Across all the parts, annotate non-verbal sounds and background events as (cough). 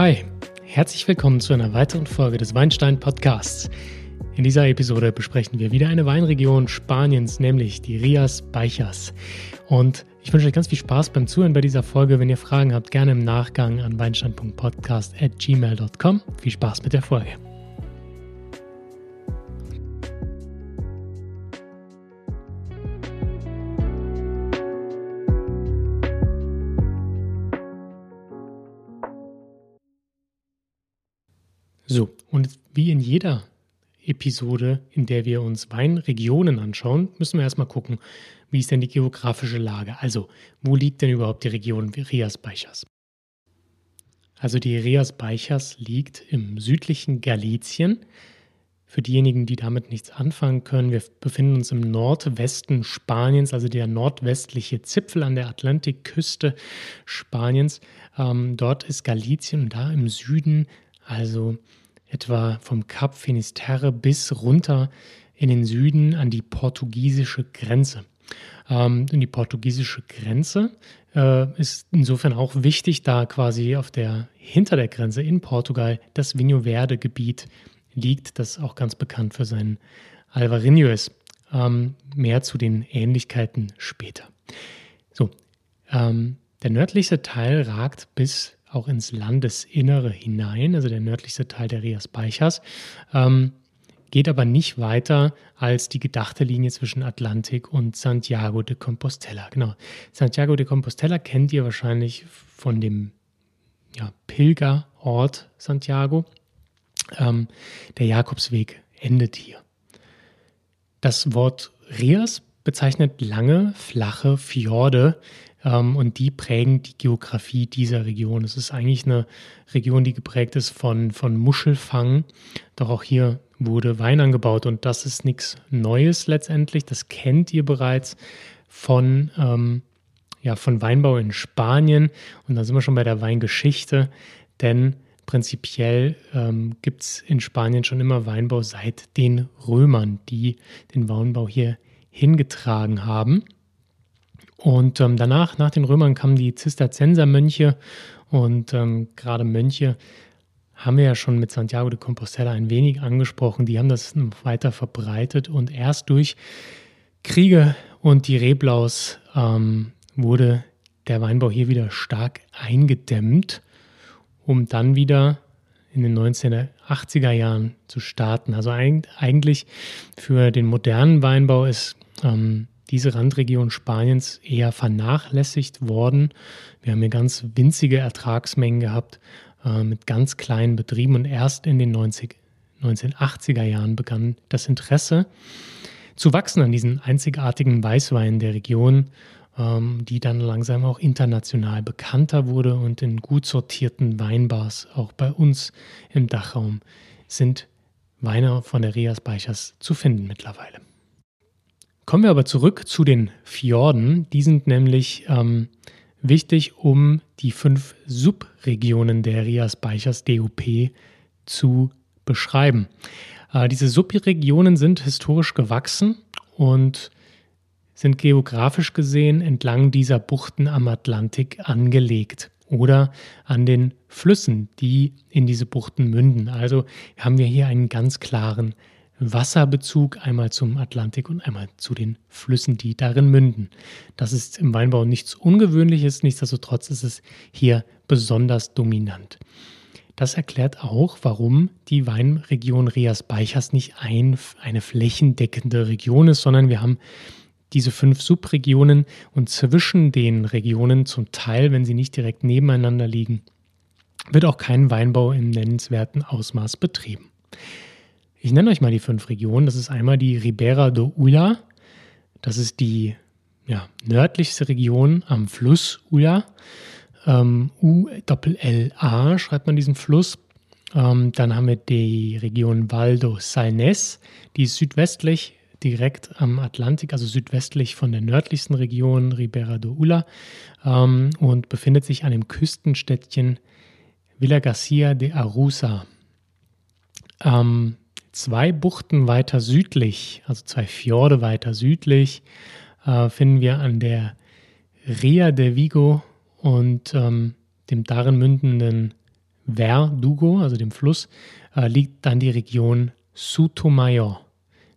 Hi, herzlich willkommen zu einer weiteren Folge des Weinstein Podcasts. In dieser Episode besprechen wir wieder eine Weinregion Spaniens, nämlich die Rias Baixas. Und ich wünsche euch ganz viel Spaß beim Zuhören bei dieser Folge. Wenn ihr Fragen habt, gerne im Nachgang an weinstein.podcast.gmail.com. Viel Spaß mit der Folge. So, und wie in jeder Episode, in der wir uns Weinregionen anschauen, müssen wir erstmal gucken, wie ist denn die geografische Lage? Also, wo liegt denn überhaupt die Region Rias Baixas? Also, die Rias Baixas liegt im südlichen Galizien. Für diejenigen, die damit nichts anfangen können, wir befinden uns im Nordwesten Spaniens, also der nordwestliche Zipfel an der Atlantikküste Spaniens. Ähm, dort ist Galizien und da im Süden, also etwa vom Kap Finisterre bis runter in den Süden an die portugiesische Grenze. Ähm, und die portugiesische Grenze äh, ist insofern auch wichtig, da quasi auf der hinter der Grenze in Portugal das Vinho Verde Gebiet liegt, das auch ganz bekannt für seinen Alvarinho ist. Ähm, mehr zu den Ähnlichkeiten später. So, ähm, der nördlichste Teil ragt bis auch ins Landesinnere hinein, also der nördlichste Teil der Rias Baixas, ähm, geht aber nicht weiter als die gedachte Linie zwischen Atlantik und Santiago de Compostela. Genau. Santiago de Compostela kennt ihr wahrscheinlich von dem ja, Pilgerort Santiago. Ähm, der Jakobsweg endet hier. Das Wort Rias bezeichnet lange, flache Fjorde, ähm, und die prägen die Geografie dieser Region. Es ist eigentlich eine Region, die geprägt ist von, von Muschelfang. Doch auch hier wurde Wein angebaut und das ist nichts Neues letztendlich. Das kennt ihr bereits von, ähm, ja, von Weinbau in Spanien. Und da sind wir schon bei der Weingeschichte, denn prinzipiell ähm, gibt es in Spanien schon immer Weinbau seit den Römern, die den Weinbau hier hingetragen haben. Und ähm, danach, nach den Römern, kamen die Zisterziensermönche und ähm, gerade Mönche haben wir ja schon mit Santiago de Compostela ein wenig angesprochen. Die haben das weiter verbreitet und erst durch Kriege und die Reblaus ähm, wurde der Weinbau hier wieder stark eingedämmt, um dann wieder in den 1980er Jahren zu starten. Also eigentlich für den modernen Weinbau ist ähm, diese Randregion Spaniens eher vernachlässigt worden. Wir haben hier ganz winzige Ertragsmengen gehabt äh, mit ganz kleinen Betrieben und erst in den 90, 1980er Jahren begann das Interesse zu wachsen an diesen einzigartigen Weißweinen der Region, ähm, die dann langsam auch international bekannter wurde und in gut sortierten Weinbars auch bei uns im Dachraum sind Weine von der Rias Beichers zu finden mittlerweile. Kommen wir aber zurück zu den Fjorden. Die sind nämlich ähm, wichtig, um die fünf Subregionen der Rias Beichers DOP zu beschreiben. Äh, diese Subregionen sind historisch gewachsen und sind geografisch gesehen entlang dieser Buchten am Atlantik angelegt oder an den Flüssen, die in diese Buchten münden. Also haben wir hier einen ganz klaren Wasserbezug einmal zum Atlantik und einmal zu den Flüssen, die darin münden. Das ist im Weinbau nichts Ungewöhnliches, nichtsdestotrotz ist es hier besonders dominant. Das erklärt auch, warum die Weinregion Rias Beichers nicht ein, eine flächendeckende Region ist, sondern wir haben diese fünf Subregionen und zwischen den Regionen zum Teil, wenn sie nicht direkt nebeneinander liegen, wird auch kein Weinbau im nennenswerten Ausmaß betrieben. Ich nenne euch mal die fünf Regionen. Das ist einmal die Ribera do Ulla. Das ist die ja, nördlichste Region am Fluss Ulla. Ähm, U-L-L-A schreibt man diesen Fluss. Ähm, dann haben wir die Region Valdo Salnes. Die ist südwestlich, direkt am Atlantik, also südwestlich von der nördlichsten Region Ribera do Ulla ähm, und befindet sich an dem Küstenstädtchen Villa Garcia de Arusa. Ähm, Zwei Buchten weiter südlich, also zwei Fjorde weiter südlich, äh, finden wir an der Ria de Vigo und ähm, dem darin mündenden Verdugo, also dem Fluss, äh, liegt dann die Region Sotomayor.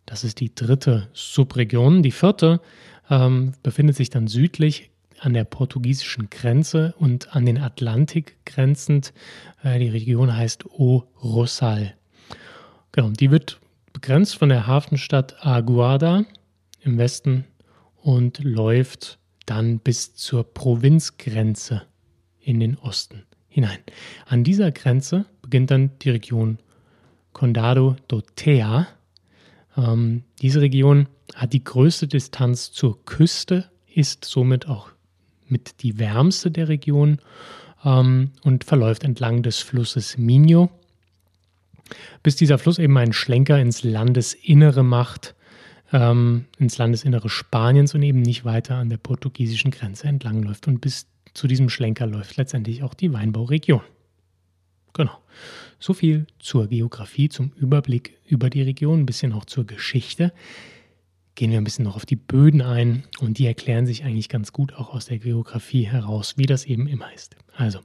Das ist die dritte Subregion. Die vierte ähm, befindet sich dann südlich an der portugiesischen Grenze und an den Atlantik grenzend. Äh, die Region heißt O Rosal. Genau, die wird begrenzt von der Hafenstadt Aguada im Westen und läuft dann bis zur Provinzgrenze in den Osten hinein. An dieser Grenze beginnt dann die Region Condado do Tea. Ähm, diese Region hat die größte Distanz zur Küste, ist somit auch mit die wärmste der Region ähm, und verläuft entlang des Flusses Minho, bis dieser Fluss eben einen Schlenker ins Landesinnere macht, ähm, ins Landesinnere Spaniens und eben nicht weiter an der portugiesischen Grenze entlangläuft. Und bis zu diesem Schlenker läuft letztendlich auch die Weinbauregion. Genau. So viel zur Geografie, zum Überblick über die Region, ein bisschen auch zur Geschichte. Gehen wir ein bisschen noch auf die Böden ein und die erklären sich eigentlich ganz gut auch aus der Geografie heraus, wie das eben immer ist. Also,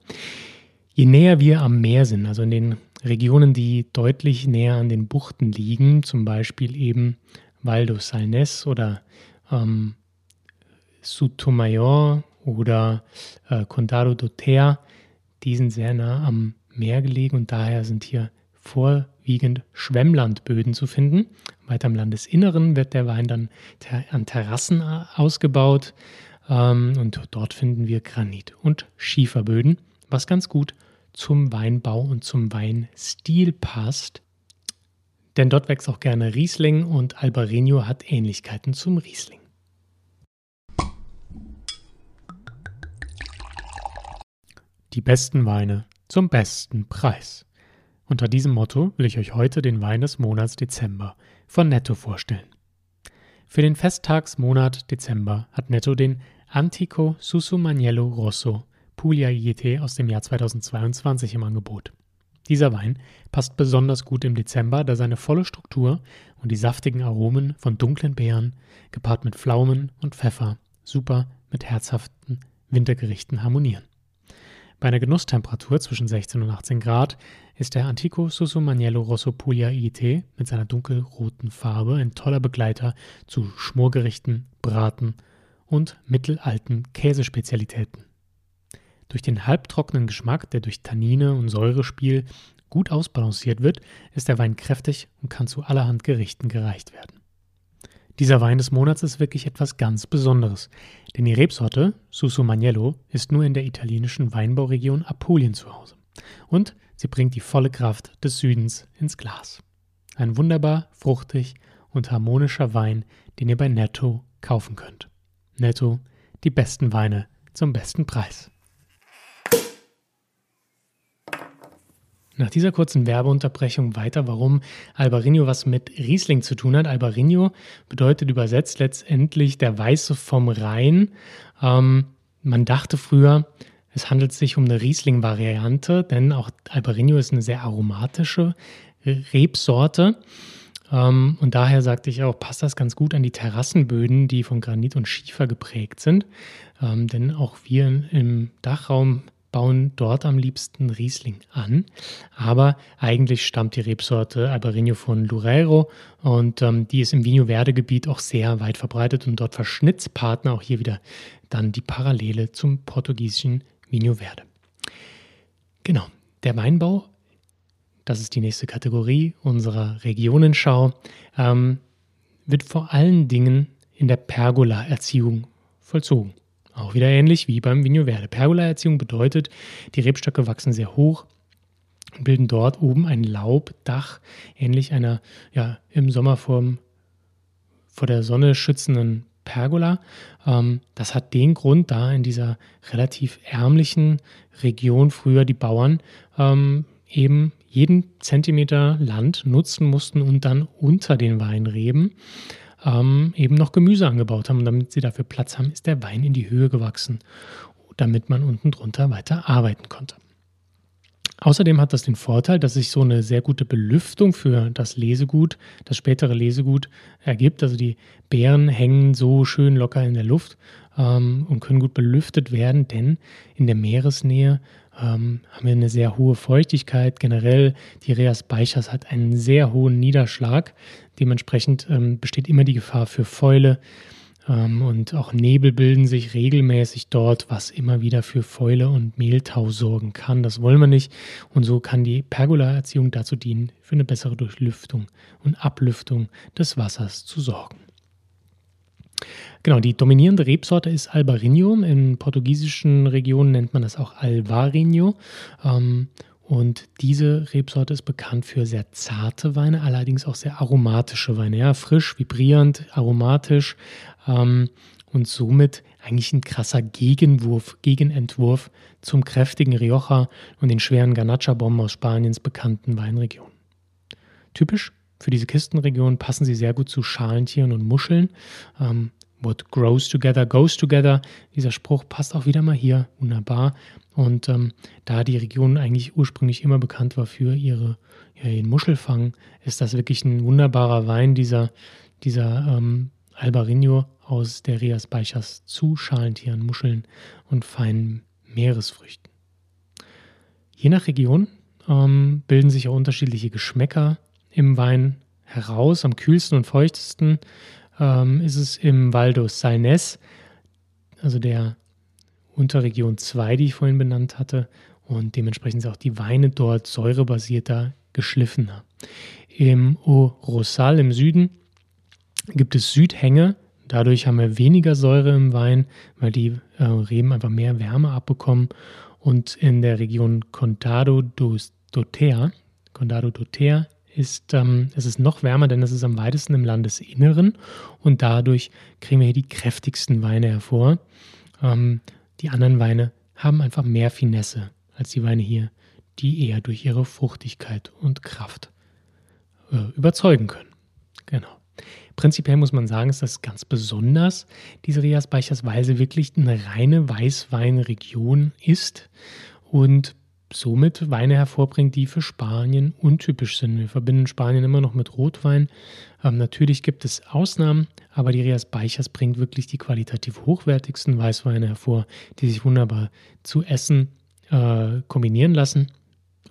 je näher wir am Meer sind, also in den Regionen, die deutlich näher an den Buchten liegen, zum Beispiel eben Val do Salnes oder ähm, Sotomayor oder äh, Condado do Ter, die sind sehr nah am Meer gelegen und daher sind hier vorwiegend Schwemmlandböden zu finden. Weiter im Landesinneren wird der Wein dann ter an Terrassen äh, ausgebaut ähm, und dort finden wir Granit- und Schieferböden, was ganz gut zum Weinbau und zum Weinstil passt. Denn dort wächst auch gerne Riesling und Albarino hat Ähnlichkeiten zum Riesling. Die besten Weine zum besten Preis. Unter diesem Motto will ich euch heute den Wein des Monats Dezember von Netto vorstellen. Für den Festtagsmonat Dezember hat Netto den Antico Susumaniello Rosso Puglia IGT aus dem Jahr 2022 im Angebot. Dieser Wein passt besonders gut im Dezember, da seine volle Struktur und die saftigen Aromen von dunklen Beeren, gepaart mit Pflaumen und Pfeffer, super mit herzhaften Wintergerichten harmonieren. Bei einer Genusstemperatur zwischen 16 und 18 Grad ist der Antico Susumaniello Rosso Puglia IIT mit seiner dunkelroten Farbe ein toller Begleiter zu Schmorgerichten, Braten und mittelalten Käsespezialitäten. Durch den halbtrockenen Geschmack, der durch Tannine und Säurespiel gut ausbalanciert wird, ist der Wein kräftig und kann zu allerhand Gerichten gereicht werden. Dieser Wein des Monats ist wirklich etwas ganz Besonderes, denn die Rebsorte Susumaniello ist nur in der italienischen Weinbauregion Apulien zu Hause. Und sie bringt die volle Kraft des Südens ins Glas. Ein wunderbar fruchtig und harmonischer Wein, den ihr bei Netto kaufen könnt. Netto, die besten Weine zum besten Preis. Nach dieser kurzen Werbeunterbrechung weiter, warum Albarino was mit Riesling zu tun hat. Albarino bedeutet übersetzt letztendlich der Weiße vom Rhein. Ähm, man dachte früher, es handelt sich um eine Riesling-Variante, denn auch Albarino ist eine sehr aromatische Rebsorte. Ähm, und daher sagte ich auch, passt das ganz gut an die Terrassenböden, die von Granit und Schiefer geprägt sind. Ähm, denn auch wir im Dachraum bauen dort am liebsten Riesling an. Aber eigentlich stammt die Rebsorte Albarino von Loureiro und ähm, die ist im Vino Verde Gebiet auch sehr weit verbreitet und dort Verschnittspartner auch hier wieder dann die Parallele zum portugiesischen Vino Verde. Genau, der Weinbau, das ist die nächste Kategorie unserer Regionenschau, ähm, wird vor allen Dingen in der Pergola-Erziehung vollzogen. Auch wieder ähnlich wie beim Vigno Verde. Pergola-Erziehung bedeutet, die Rebstöcke wachsen sehr hoch und bilden dort oben ein Laubdach, ähnlich einer ja, im Sommer vom, vor der Sonne schützenden Pergola. Ähm, das hat den Grund, da in dieser relativ ärmlichen Region früher die Bauern ähm, eben jeden Zentimeter Land nutzen mussten und dann unter den Weinreben ähm, eben noch Gemüse angebaut haben. Und damit sie dafür Platz haben, ist der Wein in die Höhe gewachsen, damit man unten drunter weiter arbeiten konnte. Außerdem hat das den Vorteil, dass sich so eine sehr gute Belüftung für das Lesegut, das spätere Lesegut ergibt. Also die Beeren hängen so schön locker in der Luft ähm, und können gut belüftet werden, denn in der Meeresnähe ähm, haben wir eine sehr hohe Feuchtigkeit. Generell, die Reas Beichers hat einen sehr hohen Niederschlag. Dementsprechend ähm, besteht immer die Gefahr für Fäule und auch Nebel bilden sich regelmäßig dort, was immer wieder für Fäule und Mehltau sorgen kann. Das wollen wir nicht. Und so kann die Pergola-Erziehung dazu dienen, für eine bessere Durchlüftung und Ablüftung des Wassers zu sorgen. Genau, die dominierende Rebsorte ist Albarino. In portugiesischen Regionen nennt man das auch Alvarinho. Ähm, und diese Rebsorte ist bekannt für sehr zarte Weine, allerdings auch sehr aromatische Weine. Ja, frisch, vibrierend, aromatisch ähm, und somit eigentlich ein krasser Gegenwurf, Gegenentwurf zum kräftigen Rioja und den schweren Ganacha-Bomben aus Spaniens bekannten Weinregionen. Typisch für diese Kistenregion passen sie sehr gut zu Schalentieren und Muscheln. Ähm, What grows together goes together. Dieser Spruch passt auch wieder mal hier wunderbar. Und ähm, da die Region eigentlich ursprünglich immer bekannt war für ihre, ja, ihren Muschelfang, ist das wirklich ein wunderbarer Wein, dieser, dieser ähm, Albarino aus der Rias Baixas zu Schalentieren, Muscheln und feinen Meeresfrüchten. Je nach Region ähm, bilden sich auch unterschiedliche Geschmäcker im Wein heraus. Am kühlsten und feuchtesten ähm, ist es im Valdo Salnes, also der Unterregion 2, die ich vorhin benannt hatte. Und dementsprechend sind auch die Weine dort säurebasierter, geschliffener. Im O Rosal im Süden gibt es Südhänge. Dadurch haben wir weniger Säure im Wein, weil die äh, Reben einfach mehr Wärme abbekommen. Und in der Region Condado dos Doter, Condado Doter ist, ähm, es ist noch wärmer, denn es ist am weitesten im Landesinneren und dadurch kriegen wir hier die kräftigsten Weine hervor. Ähm, die anderen Weine haben einfach mehr Finesse als die Weine hier, die eher durch ihre Fruchtigkeit und Kraft äh, überzeugen können. Genau. Prinzipiell muss man sagen, ist das ganz besonders, diese Rias Beichers, weil sie wirklich eine reine Weißweinregion ist und somit Weine hervorbringt, die für Spanien untypisch sind. Wir verbinden Spanien immer noch mit Rotwein. Ähm, natürlich gibt es Ausnahmen, aber die Rias Beichers bringt wirklich die qualitativ hochwertigsten Weißweine hervor, die sich wunderbar zu essen äh, kombinieren lassen.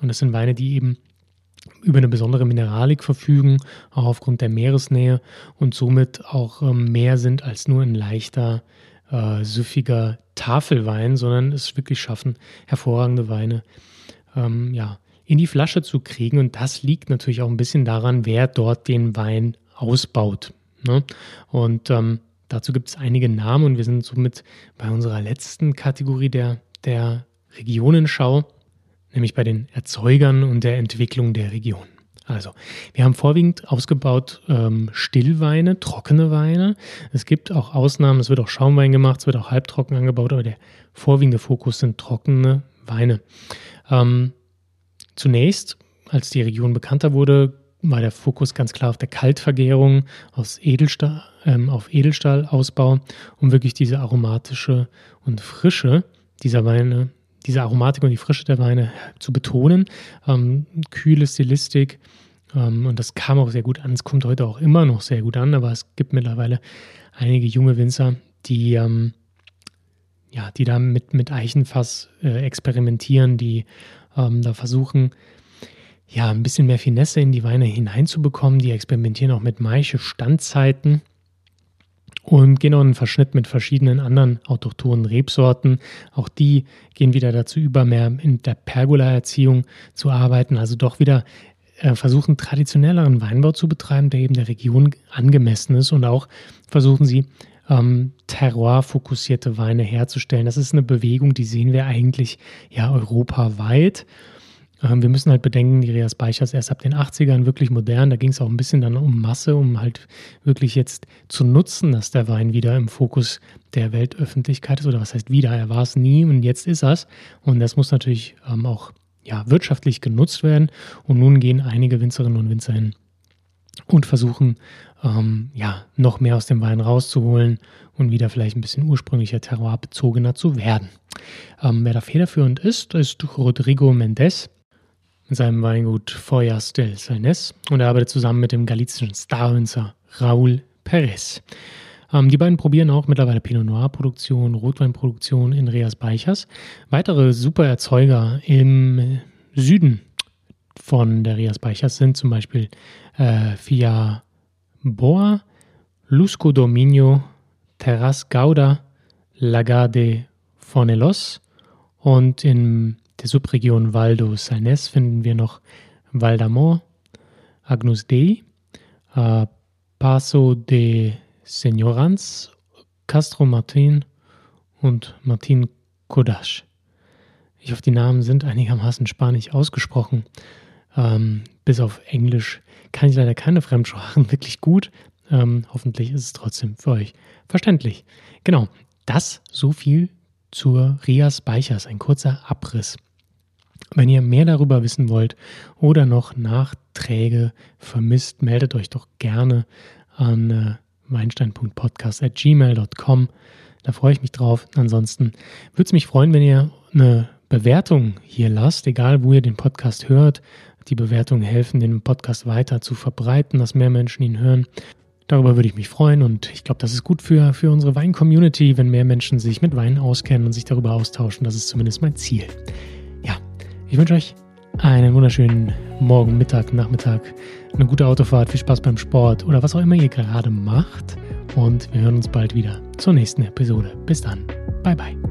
Und das sind Weine, die eben über eine besondere Mineralik verfügen, auch aufgrund der Meeresnähe und somit auch ähm, mehr sind als nur ein leichter, äh, süffiger Tafelwein, sondern es wirklich schaffen, hervorragende Weine ähm, ja, in die Flasche zu kriegen. Und das liegt natürlich auch ein bisschen daran, wer dort den Wein ausbaut. Ne? Und ähm, dazu gibt es einige Namen und wir sind somit bei unserer letzten Kategorie der, der Regionenschau, nämlich bei den Erzeugern und der Entwicklung der Region. Also, wir haben vorwiegend ausgebaut ähm, Stillweine, trockene Weine. Es gibt auch Ausnahmen, es wird auch Schaumwein gemacht, es wird auch halbtrocken angebaut, aber der vorwiegende Fokus sind trockene Weine. Ähm, zunächst, als die Region bekannter wurde, war der Fokus ganz klar auf der Kaltvergärung, aus Edelstahl, ähm, auf Edelstahlausbau, um wirklich diese aromatische und Frische dieser Weine, diese Aromatik und die Frische der Weine zu betonen. Ähm, kühle Stilistik, ähm, und das kam auch sehr gut an. Es kommt heute auch immer noch sehr gut an, aber es gibt mittlerweile einige junge Winzer, die ähm, ja, die da mit, mit Eichenfass äh, experimentieren, die ähm, da versuchen, ja, ein bisschen mehr Finesse in die Weine hineinzubekommen. Die experimentieren auch mit Maische Standzeiten und gehen auch einen Verschnitt mit verschiedenen anderen autochthonen Rebsorten. Auch die gehen wieder dazu über, mehr in der Pergola-Erziehung zu arbeiten, also doch wieder äh, versuchen, traditionelleren Weinbau zu betreiben, der eben der Region angemessen ist und auch versuchen sie, ähm, Terroir-fokussierte Weine herzustellen. Das ist eine Bewegung, die sehen wir eigentlich ja europaweit. Ähm, wir müssen halt bedenken, die Reas Beichers erst ab den 80ern wirklich modern. Da ging es auch ein bisschen dann um Masse, um halt wirklich jetzt zu nutzen, dass der Wein wieder im Fokus der Weltöffentlichkeit ist. Oder was heißt wieder? Er war es nie und jetzt ist er Und das muss natürlich ähm, auch ja, wirtschaftlich genutzt werden. Und nun gehen einige Winzerinnen und Winzer hin und versuchen ähm, ja, noch mehr aus dem Wein rauszuholen und wieder vielleicht ein bisschen ursprünglicher terroirbezogener zu werden. Ähm, wer da federführend ist, ist Rodrigo Mendes. Mit seinem Weingut Feuers del Salnes und er arbeitet zusammen mit dem galizischen Starwinzer Raúl Perez. Ähm, die beiden probieren auch mittlerweile Pinot Noir Produktion, Rotweinproduktion in Reas Beichers. Weitere super Erzeuger im Süden von der Rias Beichers sind zum Beispiel äh, Fia Boa, Lusco Dominio, Terras Gauda, Lagar de Fornelos und in der Subregion Valdo Salnes finden wir noch Valdamor, Agnus Dei, äh, Paso de Señorans, Castro Martin und Martin Kodash. Ich hoffe, die Namen sind einigermaßen spanisch ausgesprochen. Ähm, bis auf Englisch kann ich leider keine Fremdsprachen (laughs) wirklich gut. Ähm, hoffentlich ist es trotzdem für euch verständlich. Genau, das so viel zur Rias Beichers, ein kurzer Abriss. Wenn ihr mehr darüber wissen wollt oder noch Nachträge vermisst, meldet euch doch gerne an äh, weinstein.podcast.gmail.com. Da freue ich mich drauf. Ansonsten würde es mich freuen, wenn ihr eine Bewertung hier lasst, egal wo ihr den Podcast hört. Die Bewertungen helfen, den Podcast weiter zu verbreiten, dass mehr Menschen ihn hören. Darüber würde ich mich freuen und ich glaube, das ist gut für, für unsere Wein-Community, wenn mehr Menschen sich mit Wein auskennen und sich darüber austauschen. Das ist zumindest mein Ziel. Ich wünsche euch einen wunderschönen Morgen, Mittag, Nachmittag, eine gute Autofahrt, viel Spaß beim Sport oder was auch immer ihr gerade macht. Und wir hören uns bald wieder zur nächsten Episode. Bis dann. Bye bye.